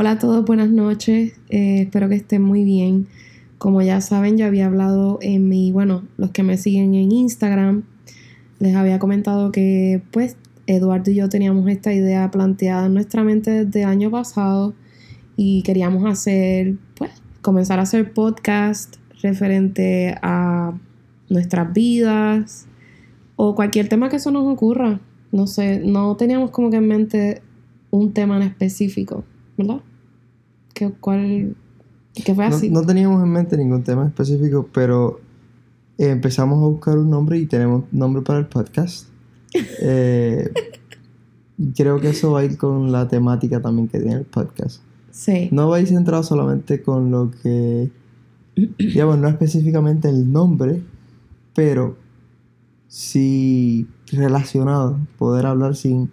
Hola a todos, buenas noches. Eh, espero que estén muy bien. Como ya saben, yo había hablado en mi, bueno, los que me siguen en Instagram, les había comentado que pues Eduardo y yo teníamos esta idea planteada en nuestra mente desde el año pasado y queríamos hacer, pues, comenzar a hacer podcast referente a nuestras vidas o cualquier tema que eso nos ocurra. No sé, no teníamos como que en mente un tema en específico, ¿verdad? ¿Qué, ¿Cuál? ¿Qué fue así? No, teníamos en mente ningún tema específico, pero empezamos a buscar un nombre y tenemos nombre para el podcast. Eh, creo que eso va a ir con la temática también que tiene el podcast. Sí. No va a ir centrado solamente con lo que, digamos, no específicamente el nombre, pero sí relacionado, poder hablar sin,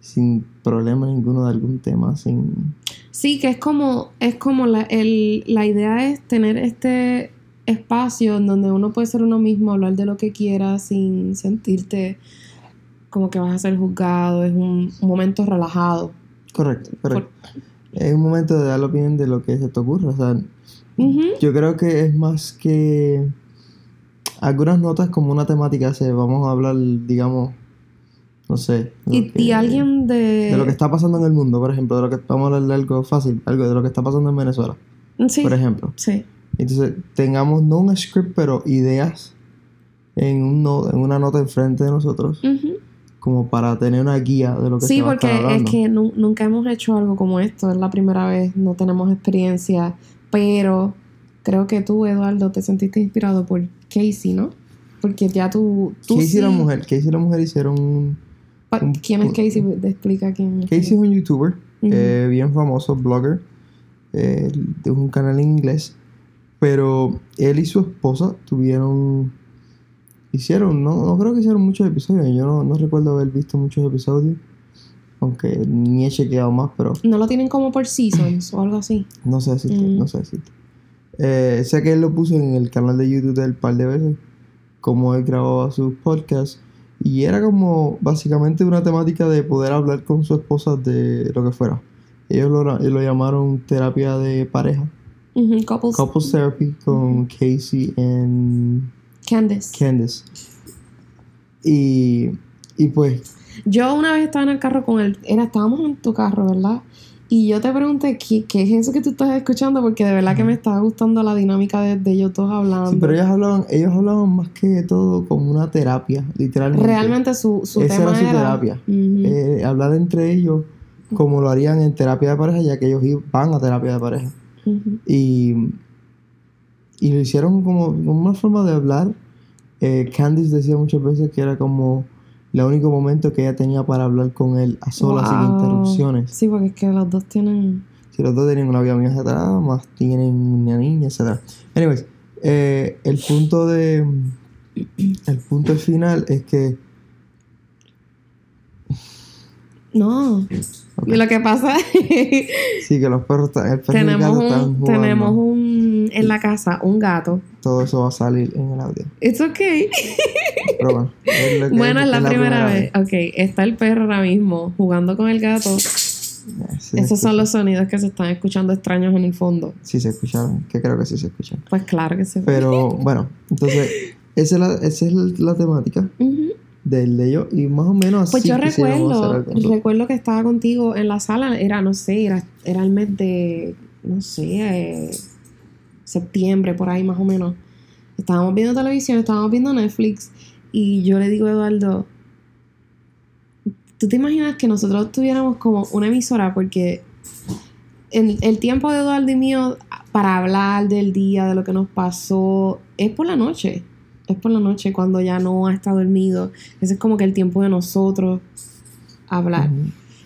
sin problema ninguno de algún tema, sin... Sí, que es como, es como la, el, la idea es tener este espacio en donde uno puede ser uno mismo, hablar de lo que quiera sin sentirte como que vas a ser juzgado, es un, momento relajado. Correcto, correcto. Es un momento de dar la opinión de lo que se te ocurra. O sea, yo creo que es más que algunas notas como una temática, se vamos a hablar, digamos, no sé. Y, alguien de... De lo que está pasando en el mundo, por ejemplo, de lo que vamos a hablar de algo fácil, algo de lo que está pasando en Venezuela. Sí. Por ejemplo. Sí. Entonces, tengamos no un script, pero ideas en, un en una nota enfrente de nosotros como para tener una guía de lo que sí, se va porque a es que nunca hemos hecho algo como esto, es la primera vez, no tenemos experiencia, pero creo que tú, Eduardo, te sentiste inspirado por Casey, ¿no? Porque ya tú... tú Casey y la mujer, Casey y la mujer hicieron. ¿Quién es Casey? Te explica quién es. Casey es un youtuber, eh, bien famoso, blogger, eh, de un canal en inglés, pero él y su esposa tuvieron Hicieron, no, no creo que hicieron muchos episodios. Yo no, no recuerdo haber visto muchos episodios. Aunque ni he chequeado más, pero. ¿No lo tienen como por seasons o algo así? No sé si mm. no sé si eh, sé que él lo puso en el canal de YouTube del par de veces. Como él grababa sus podcasts. Y era como básicamente una temática de poder hablar con su esposa de lo que fuera. Ellos lo, lo llamaron terapia de pareja. couples. couples. therapy con Casey en Candice. Candice. Y, y pues... Yo una vez estaba en el carro con él, era, estábamos en tu carro, ¿verdad? Y yo te pregunté, ¿qué, ¿qué, es eso que tú estás escuchando? Porque de verdad que me estaba gustando la dinámica de, ellos todos hablando. Sí, pero ellos hablaban, ellos hablaban más que todo como una terapia, literalmente. Realmente su, su Esa tema era su terapia. Eh, hablar entre ellos como lo harían en terapia de pareja, ya que ellos van a terapia de pareja. Y y lo hicieron como, una forma de hablar. Eh, Candice decía muchas veces que era como el único momento que ella tenía para hablar con él a solas, sin interrupciones. Sí, porque es que los dos tienen... Sí, los dos tienen una vida muy atrás, más tienen una niña, etc. Anyways, eh, el punto de... El punto final es que... No. Lo que pasa es... sí, que los perros están... tenemos un, Tenemos un en la casa un gato. Todo eso va a salir en el audio. It's okay. bueno, es, bueno, es la, primera, vez. Ok, está el perro ahora mismo jugando con el gato. Esos son los sonidos que se están escuchando extraños en el fondo. Sí, se escucharon, que creo que sí se escuchan. Pues claro que sí. Pero bueno, entonces, esa es la, esa es la temática. Del de ellos y más o menos pues así. Pues yo recuerdo, recuerdo que estaba contigo en la sala, era, no sé, era, era el mes de, no sé, eh, septiembre, por ahí más o menos. Estábamos viendo televisión, estábamos viendo Netflix y yo le digo a Eduardo, ¿tú te imaginas que nosotros tuviéramos como una emisora? Porque en el tiempo de Eduardo y mío para hablar del día, de lo que nos pasó, es por la noche. Es por la noche cuando ya no ha estado dormido. Ese es como que el tiempo de nosotros hablar.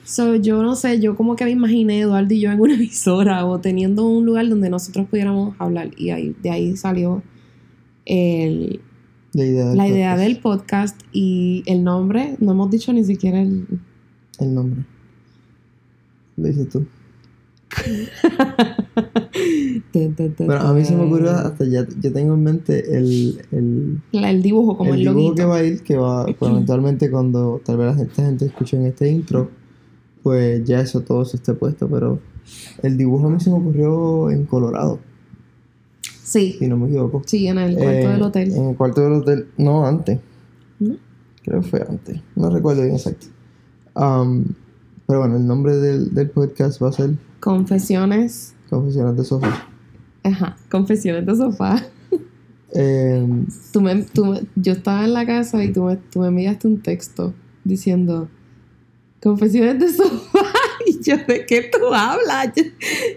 So, yo no sé, yo como que me imaginé Eduardo y yo en una emisora o teniendo un lugar donde nosotros pudiéramos hablar. Y ahí, de ahí salió el, la idea, del, podcast. y el nombre. No hemos dicho ni siquiera el, el nombre. Lo dices tú. Pero a mí se me ocurrió hasta ya, yo tengo en mente el, el, el dibujo como el, el dibujo que va a ir, que va, pues, eventualmente cuando tal vez la gente, gente escuche en este intro pues ya eso, todo eso esté puesto, pero el dibujo a mí se me ocurrió en Colorado. Sí. Si no me equivoco. Sí, en el cuarto Eh, del hotel. En el cuarto del hotel, no, antes. ¿No? Creo que fue antes. No recuerdo bien exacto. Um, pero bueno, el nombre del, del podcast va a ser Confesiones. Confesiones de Sofá. Ajá, confesiones de sofá. Eh, Tú me, tú me- yo estaba en la casa y tú me, tú me enviaste un texto diciendo confesiones de sofá. Yo, ¿de qué tú hablas? Yo,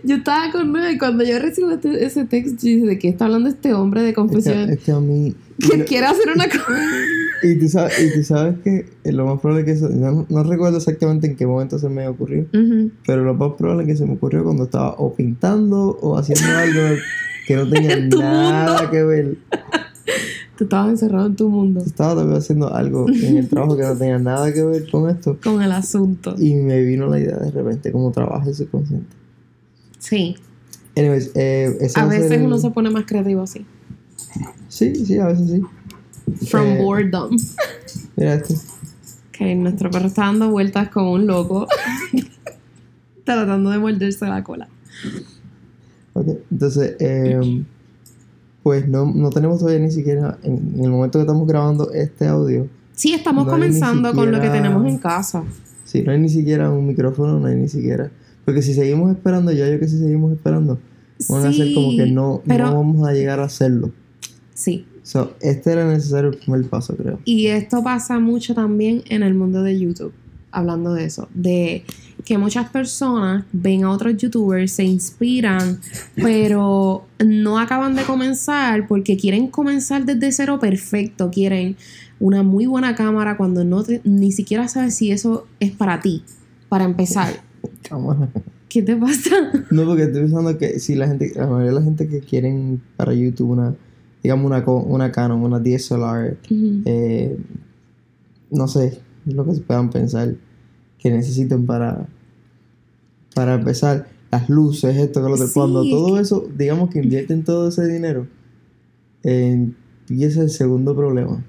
yo estaba con nueve y cuando yo recibí este- ese texto, yo dije, ¿de qué está hablando este hombre de es, que, confesiones? es que a mí. Que quiere hacer una cosa. Y tú sabes, y tú sabes que lo más probable es que eso. No, no recuerdo exactamente en qué momento se me ocurrió. Pero lo más probable es que se me ocurrió cuando estaba o pintando o haciendo algo que no tenía nada mundo. que ver. Tú estabas encerrado en tu mundo Estaba todavía haciendo algo en el trabajo que no tenía nada que ver con esto. con el asunto. Y me vino la idea de repente, como trabajo el subconsciente. Sí, Anyways, eh, ese a va ser veces el- uno se pone más creativo así. Sí, sí, a veces sí. From Eh, boredom. Mira esto. Que nuestro perro está dando vueltas como un loco. tratando de morderse la cola. Ok, entonces, eh, pues no, no tenemos todavía ni siquiera, en, en el momento que estamos grabando este audio, Sí, estamos No comenzando con lo que tenemos en casa. sí, no hay ni siquiera un micrófono, no hay ni siquiera. Porque si seguimos esperando, ya yo que si seguimos esperando, van a ser como que no, pero no vamos a llegar a hacerlo. sí. So, este era necesario el primer paso, creo. Y esto pasa mucho también en el mundo de YouTube, hablando de eso, de que muchas personas ven a otros youtubers, se inspiran, pero no acaban de comenzar porque quieren comenzar desde cero perfecto, quieren una muy buena cámara cuando no te- ni siquiera sabes si eso es para ti, para empezar. ¿Qué te pasa? No, porque estoy pensando que si la gente, la mayoría de la gente que quieren para YouTube una, digamos una, una Canon, una DSLR, eh, no sé, lo que se puedan pensar que necesiten para, para empezar. Las luces, esto, que lo otro. Sí, Cuando todo eso, digamos que invierten todo ese dinero, eh, empieza el segundo problema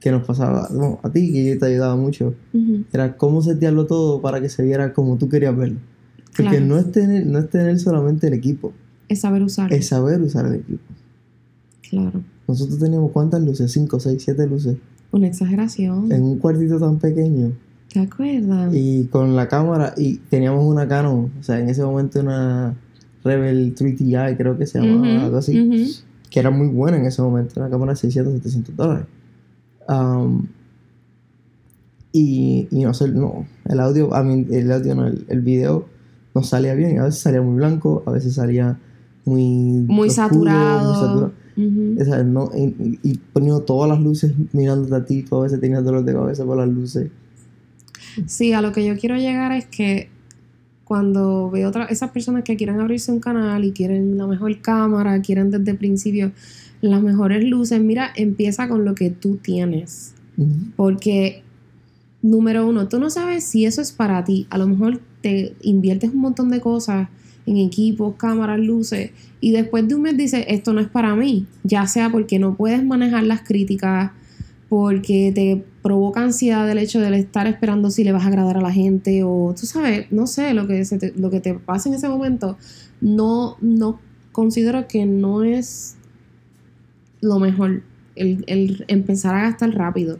que nos pasaba no, a ti, que yo te ayudaba mucho. Era cómo setearlo todo para que se viera como tú querías verlo. Porque Claro. no, es tener, no es tener solamente el equipo, Es saber usar. es saber usar el equipo. Claro. Nosotros teníamos cuántas luces, 5, 6, 7 luces, Una exageración. en un cuartito tan pequeño. ¿Te acuerdas? Y con la cámara, y teníamos una Canon, o sea, en ese momento una Rebel 3TI, creo que se llamaba, algo así, que era muy buena en ese momento, una cámara de 600, 700 dólares. Um, y, y no sé, no, el audio, a mí, el audio no, el, el video no salía bien, a veces salía muy blanco, a veces salía muy... Muy oscuro, saturado. muy saturado. O sea, no, y, y poniendo todas las luces mirándote a ti, tú a veces tenías dolor de cabeza por las luces. Sí, a lo que yo quiero llegar es que cuando veo otra, esas personas que quieren abrirse un canal y quieren la mejor cámara, quieren desde el principio las mejores luces, mira, empieza con lo que tú tienes. Porque, número uno, tú no sabes si eso es para ti. A lo mejor te inviertes un montón de cosas en equipos, cámaras, luces, y después de un mes dices, esto no es para mí. Ya sea porque no puedes manejar las críticas, porque te provoca ansiedad el hecho de estar esperando si le vas a agradar a la gente, o tú sabes, no sé, lo que, se te, lo que te pasa en ese momento, no, no considero que no es lo mejor el, el empezar a gastar rápido.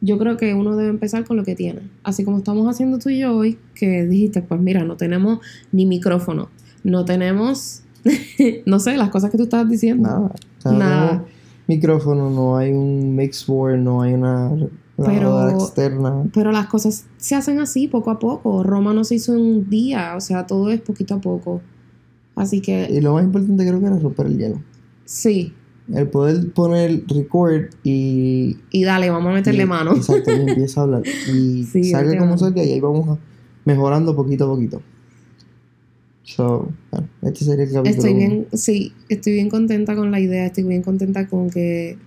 Yo creo que uno debe empezar con lo que tiene. Así como estamos haciendo tú y yo hoy, que dijiste, pues mira, no tenemos ni micrófono, no tenemos, no sé, las cosas que tú estabas diciendo. Nada. No Nada. tenemos micrófono, no hay un mix board, no hay una grabadora Pero- externa. Pero las cosas se hacen así, poco a poco. Roma no se hizo en un día, o sea, todo es poquito a poco. Así que, Y lo más importante creo que era romper el hielo. sí. El poder poner record y... Y dale, vamos a meterle y- mano. Exacto, y empieza a hablar. Y Sí, salga como salga y ahí vamos a- mejorando poquito a poquito. So, bueno, este sería el capítulo. Estoy uno. bien, sí, estoy bien contenta con la idea, estoy bien contenta con que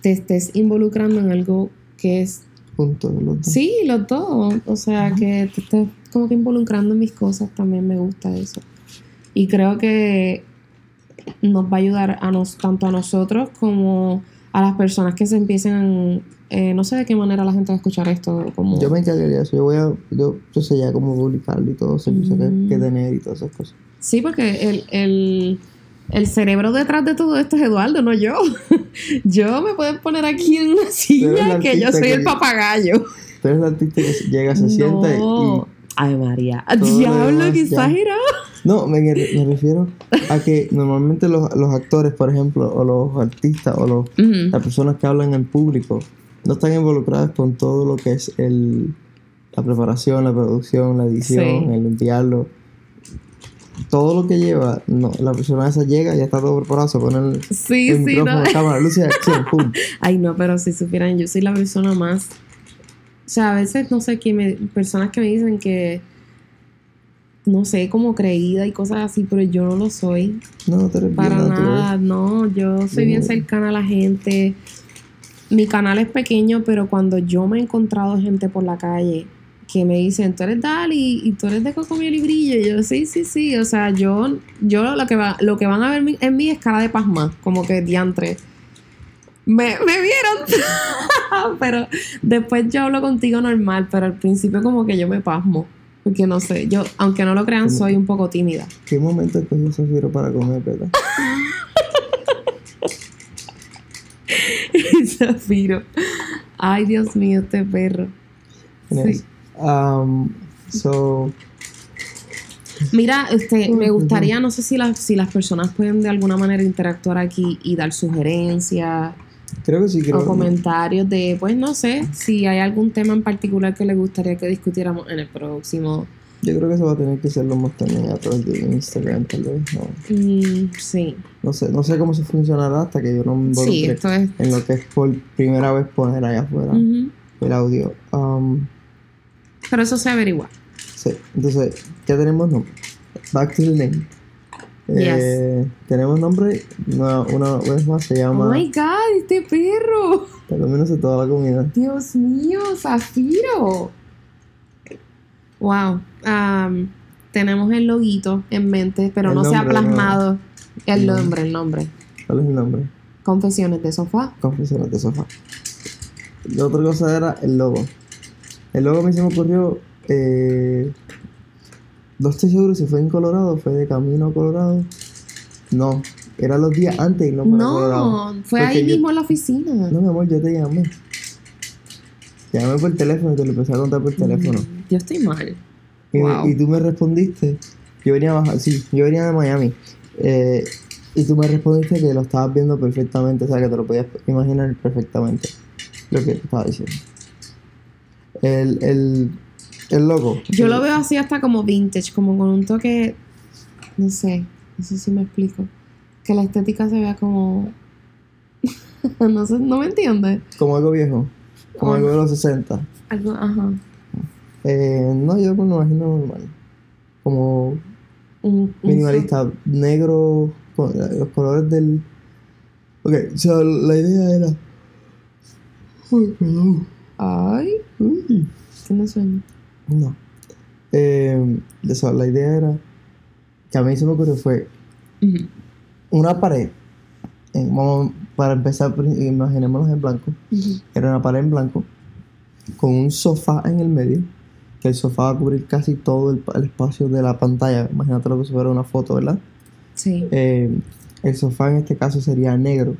te estés involucrando en algo que es, Punto, los dos. sí, los dos, o sea, que te estés como que involucrando en mis cosas, también me gusta eso. Y creo que nos va a ayudar a nos, tanto a nosotros como a las personas que se empiecen, eh, no sé de qué manera la gente va a escuchar esto. Como... Yo me encargaría de eso, yo voy a, yo, yo sé ya cómo publicarlo y todo, servicio que, Mm. que tener y todas esas cosas. Sí, porque el, el, el cerebro detrás de todo esto es Eduardo, no yo. yo me pueden poner aquí en una silla la que yo soy que- el papagayo. Tú eres el artista que llega, se sienta y-. Ay, María. Diablo, ya. exagerado. No, me, me refiero a que normalmente los, los actores, por ejemplo, o los artistas, o los, las personas que hablan en público, no están involucradas con todo lo que es el, la preparación, la producción, la edición, Sí. el enviarlo. Todo lo que lleva, no, la persona esa llega y ya está todo preparado, se pone el, Sí, el sí, micrófono, no. cámara, luz y acción, pum. Ay, no, pero si supieran, yo soy la persona más. O sea, a veces no sé qué me. Personas que me dicen que. No sé, como creída y cosas así, pero yo no lo soy. No, bien Para nada, no. Yo soy Bien. cercana a la gente. Mi canal es pequeño, pero cuando yo me he encontrado gente por la calle que me dicen, tú eres Dali y tú eres de Cocomiel y Brillo, y yo, sí, sí, sí. O sea, yo, yo lo, que va, lo que van a ver en mí es cara de pasma, como que diantre. Me, me vieron. pero después yo hablo contigo normal, pero al principio como que yo me pasmo. Porque no sé, yo, aunque no lo crean, soy un poco tímida. ¿Qué momento escogió Zafiro para comer, verdad? Zafiro. Ay, Dios mío, este perro. Sí. Um, so, Mira, este, me gustaría, no sé si las, si las personas pueden de alguna manera interactuar aquí y dar sugerencias creo que sí, creo o comentarios de, pues no sé, si hay algún tema en particular que les gustaría que discutiéramos en el próximo. Yo creo que eso va a tener que serlo más también a través de Instagram, tal vez. No, Mm, sí, no sé, no sé cómo se funcionará hasta que yo no me sí, involucre esto es... en lo que es por primera vez poner allá afuera el audio. Um, Pero eso se averigua. sí, entonces, ya tenemos nombre. Back to the name. Eh, tenemos nombre, una, una vez más se Oh llama my God, este perro. Por lo menos de toda la comida. Dios mío, Zafiro. Wow. am, tenemos el loguito en mente, pero El no se ha no. plasmado el No. nombre, el nombre. ¿Cuál es el nombre? Confesiones de sofá. Confesiones de sofá. La otra cosa era el logo. El logo a mí se me ocurrió. Eh, no estoy seguro si fue en Colorado, fue de camino a Colorado. No, era los días antes de irnos para Colorado. No, fue Porque ahí yo- mismo en la oficina. No, mi amor, yo te llamé. Te llamé por teléfono y te lo empecé a contar por teléfono. Mm, Yo estoy mal. Y, Wow. y tú me respondiste. Yo venía a bajar, sí, yo venía de Miami. Eh, y tú me respondiste que lo estabas viendo perfectamente, o sea, que te lo podías imaginar perfectamente lo que te estaba diciendo. El, el, el logo. Yo lo veo así hasta como vintage, como con un toque, no sé, no sé si me explico. Que la estética se vea como... no sé, no me entiendes. Como algo viejo, como algo de los 60. Algo, ajá. Eh, no, yo me lo imagino normal. Como minimalista, negro, con eh, los colores del. Ok, o sea, la idea era. Perdón. Ay, Uy. tiene sueño. No. Eh, la idea era. Que a mí se me ocurrió fue una pared. en- vamos, para empezar, imaginémonos en blanco. Era una pared en blanco. Con un sofá en el medio. Que el sofá va a cubrir casi todo el, pa- el espacio de la pantalla. Imagínate lo que si fuera una foto, ¿verdad? Sí. Eh, el sofá en este caso sería negro.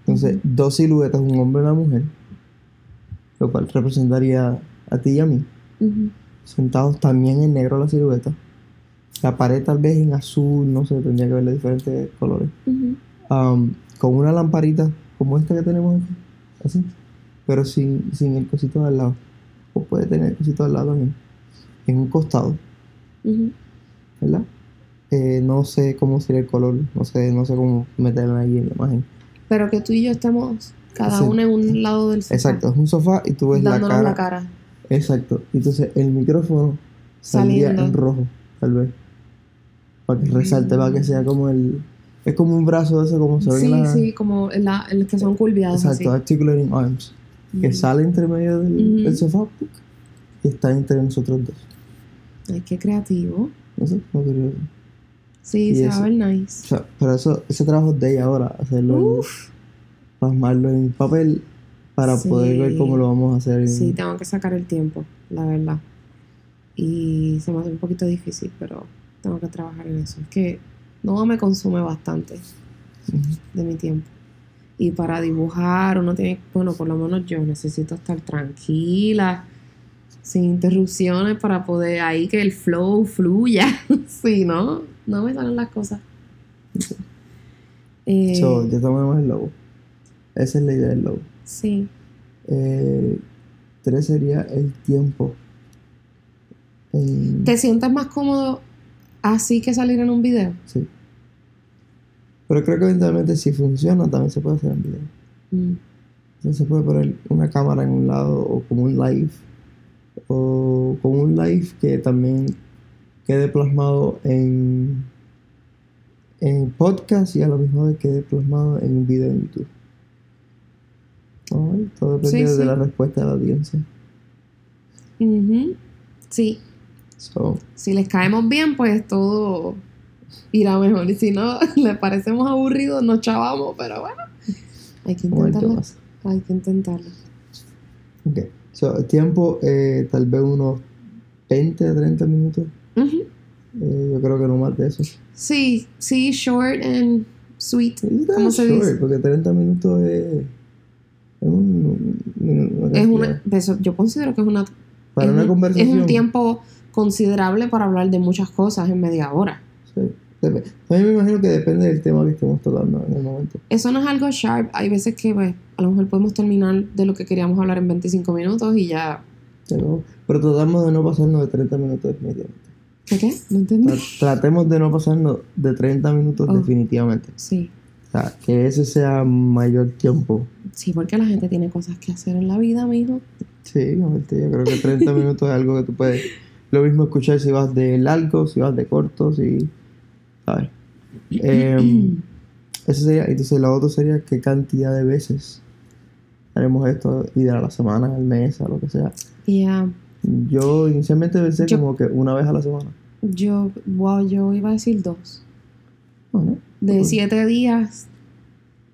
Entonces, dos siluetas, un hombre y una mujer, lo cual representaría a ti y a mí, sentados también en negro la silueta. La pared tal vez en azul, no sé, tendría que verle diferentes colores. Um, con una lamparita como esta que tenemos aquí, así, pero sin, sin el cosito de al lado. O puede tener el cosito al lado también, en un costado. ¿verdad? Eh, no sé cómo sería el color, no sé, no sé cómo meterla ahí en la imagen. Pero que tú y yo estemos cada uno en un lado del sofá. Exacto, es un sofá y tú ves la cara. la cara. Exacto. Entonces el micrófono Saliendo. en rojo, tal vez. Para que resalte, para que sea como el. Es como un brazo de ese, como se ve Sí, en la. sí, como el que son curviados Exacto, articulating arms. Que sale entre medio del, del sofá y está entre nosotros dos. Ay, qué creativo. No sé, no creo. Sí, Y se va a ver O nice. sea, pero eso, ese trabajo es de ella ahora, hacerlo. en- Uf. plasmarlo en papel para poder ver cómo lo vamos a hacer. Sí, tengo que sacar el tiempo, la verdad. Y se me hace un poquito difícil, pero tengo que trabajar en eso. Es que no me consume bastante de mi tiempo. Y para dibujar uno tiene, bueno, por lo menos yo necesito estar tranquila, sin interrupciones para poder ahí que el flow fluya. sí, ¿no? No me salen las cosas. Eh, so, ya tomamos el logo. Esa es la idea del logo. Sí. Eh, tres sería el tiempo. ¿Te sientes más cómodo así que salir en un video? Sí. Pero creo que eventualmente si funciona también se puede hacer en video. Mm. Entonces se puede poner una cámara en un lado o como un live. O como un live que también quede plasmado en, en podcast y a lo mejor quede plasmado en un video en YouTube. todo depende de la respuesta de la audiencia. Sí. Si les caemos bien, pues todo irá mejor. Y si no, les parecemos aburridos, nos chavamos, pero bueno, hay que intentarlo. Hay que intentarlo. Ok. So, tiempo, eh, tal vez unos 20 a 30 minutos. Eh, yo creo que no más de eso. Sí, sí, short and sweet. ¿Cómo se short, dice? Porque 30 minutos es. Es, un, es una. yo considero que es una. Para una conversación. Es un tiempo considerable para hablar de muchas cosas en media hora. Mí me imagino que depende del tema que estemos tocando en el momento. Eso no es algo sharp. Hay veces que pues, a lo mejor podemos terminar de lo que queríamos hablar en 25 minutos y ya. Pero, pero tratamos de no pasarnos de 30 minutos definitivamente. ¿Qué qué? No entendí. Tratemos de no pasarnos de 30 minutos oh, definitivamente. Sí. O sea, que ese sea mayor tiempo. Sí, porque la gente tiene cosas que hacer en la vida, mijo. Sí, yo creo que 30 minutos es algo que tú puedes lo mismo escuchar si vas de largo, si vas de corto, si. ¿Sabes? Eh, eso sería. Entonces, lo otro sería qué cantidad de veces haremos esto, ir a la semana, al mes, a lo que sea. Yeah. Yo inicialmente pensé como que una vez a la semana. Yo, wow, yo iba a decir dos. De siete días,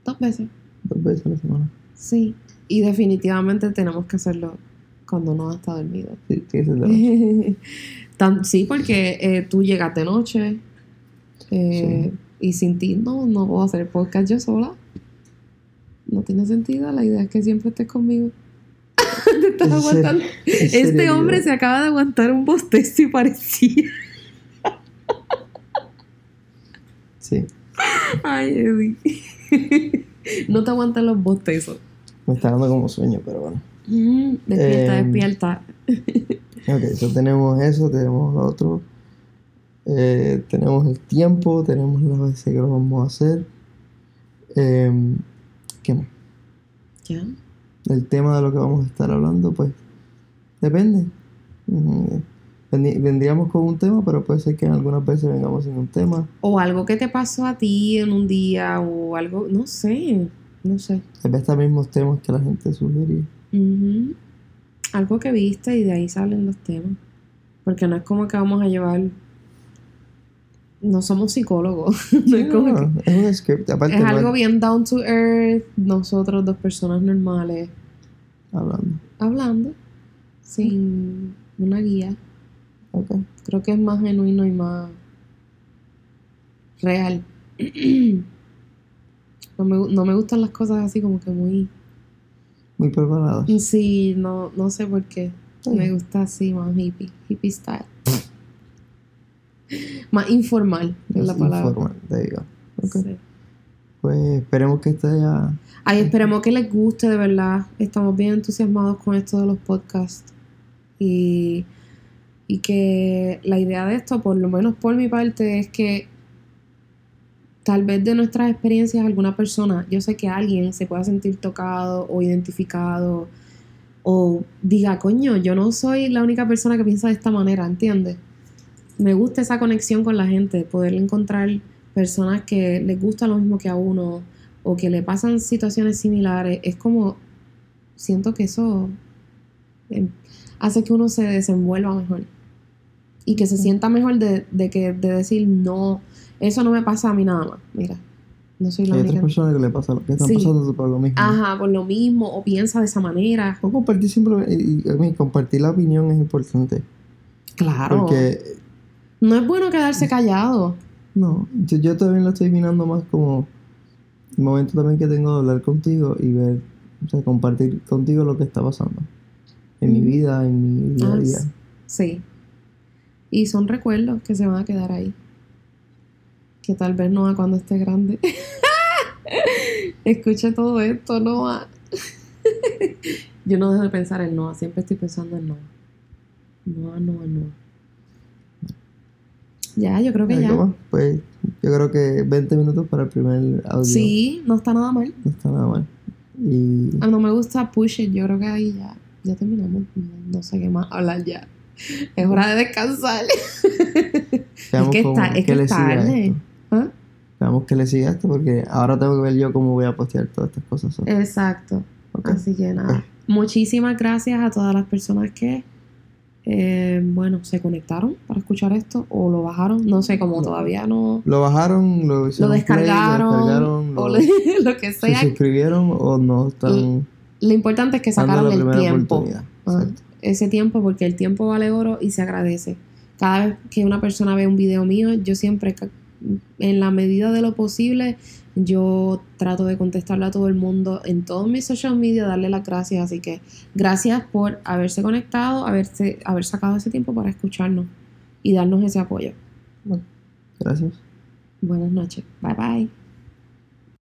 dos veces. Dos veces a la semana. Sí, y definitivamente tenemos que hacerlo cuando no está dormido. Sí, sí, sí porque eh, tú llegas de noche eh, y sin ti no, no puedo hacer podcast yo sola. No tiene sentido, la idea es que siempre estés conmigo. Te estás aguantando. Este hombre se acaba de aguantar un bostezo y parecía. sí. Ay, Eddie. no te aguantan los bostezos. Me está dando como sueño, pero bueno. Mm, despierta, em, despierta. ok, entonces tenemos eso, tenemos lo otro. Eh, tenemos el tiempo, tenemos las veces que lo vamos a hacer. Em, ¿Qué más? ¿Ya? El tema de lo que vamos a estar hablando, pues depende. Vendríamos con un tema, pero puede ser que en algunas veces vengamos sin un tema. O algo que te pasó a ti en un día, o algo, no sé, no sé. Tal vez mismos temas que la gente sugería. Algo que viste y de ahí salen los temas. Porque no es como que vamos a llevar. No somos psicólogos. es, un script. es algo bien down to earth. Nosotros, dos personas normales. Hablando. Hablando. Sin una guía. Creo que es más genuino y más real. no, me, no me gustan las cosas así como que muy muy preparados. Sí, no, no sé por qué. Me gusta así, más hippie, hippie style. Más informal es la palabra. Informal, te digo. Pues esperemos que esté ya. Ay, esperemos que les guste, de verdad. Estamos bien entusiasmados con esto de los podcasts. Y, y que la idea de esto, por lo menos por mi parte, es que tal vez de nuestras experiencias alguna persona, yo sé que alguien se pueda sentir tocado o identificado o diga, coño, yo no soy la única persona que piensa de esta manera, ¿entiendes? Me gusta esa conexión con la gente, poder encontrar personas que les gusta lo mismo que a uno o que le pasan situaciones similares. Es como, siento que eso em, hace que uno se desenvuelva mejor y que se sienta mejor de, de que, de decir no eso no me pasa a mí nada más. Mira, No soy la Hay única. otras personas que le pasa que están Sí. pasando por lo mismo. Ajá, por lo mismo, o piensa de esa manera. O compartir simplemente, y, y, compartir la opinión es importante. Claro. Porque, No es bueno quedarse callado. no, yo, yo también lo estoy mirando más como el momento también que tengo de hablar contigo y ver, o sea, compartir contigo lo que está pasando en mi vida, en mi día a Ah, día. Sí. Y son recuerdos que se van a quedar ahí. Que tal vez Noah cuando esté grande escuche todo esto, Noah. Yo no dejo de pensar en Noah, siempre estoy pensando en Noah. Noah, Noah, Noah. Ya, yo creo que ¿Algo ya. más? Pues yo creo que 20 minutos para el primer audio Sí, no está nada mal. no está nada mal. Y Ah, no me gusta Push It, yo creo que ahí ya, ya terminamos. No, sé qué más hablar ya. Es hora de descansar. veamos que cómo- está- es que es a tarde. ¿Ah? Veamos que le sigue a esto porque ahora tengo que ver yo cómo voy a postear todas estas cosas. Exacto. Así que nada. Muchísimas gracias a todas las personas que, eh, bueno, se conectaron para escuchar esto o lo bajaron. No sé, como No. todavía no Lo bajaron, lo, lo play, descargaron, lo o lo- le- lo que se sea. suscribieron o no están Lo importante es que sacaron el tiempo. Ah, ese tiempo porque el tiempo vale oro y se agradece. Cada vez que una persona ve un video mío, yo siempre, en la medida de lo posible, yo trato de contestarle a todo el mundo en todos mis social media, darle las gracias. Así que gracias por haberse conectado, haberse, haber sacado ese tiempo para escucharnos y darnos ese apoyo. Gracias. Buenas noches. Bye bye.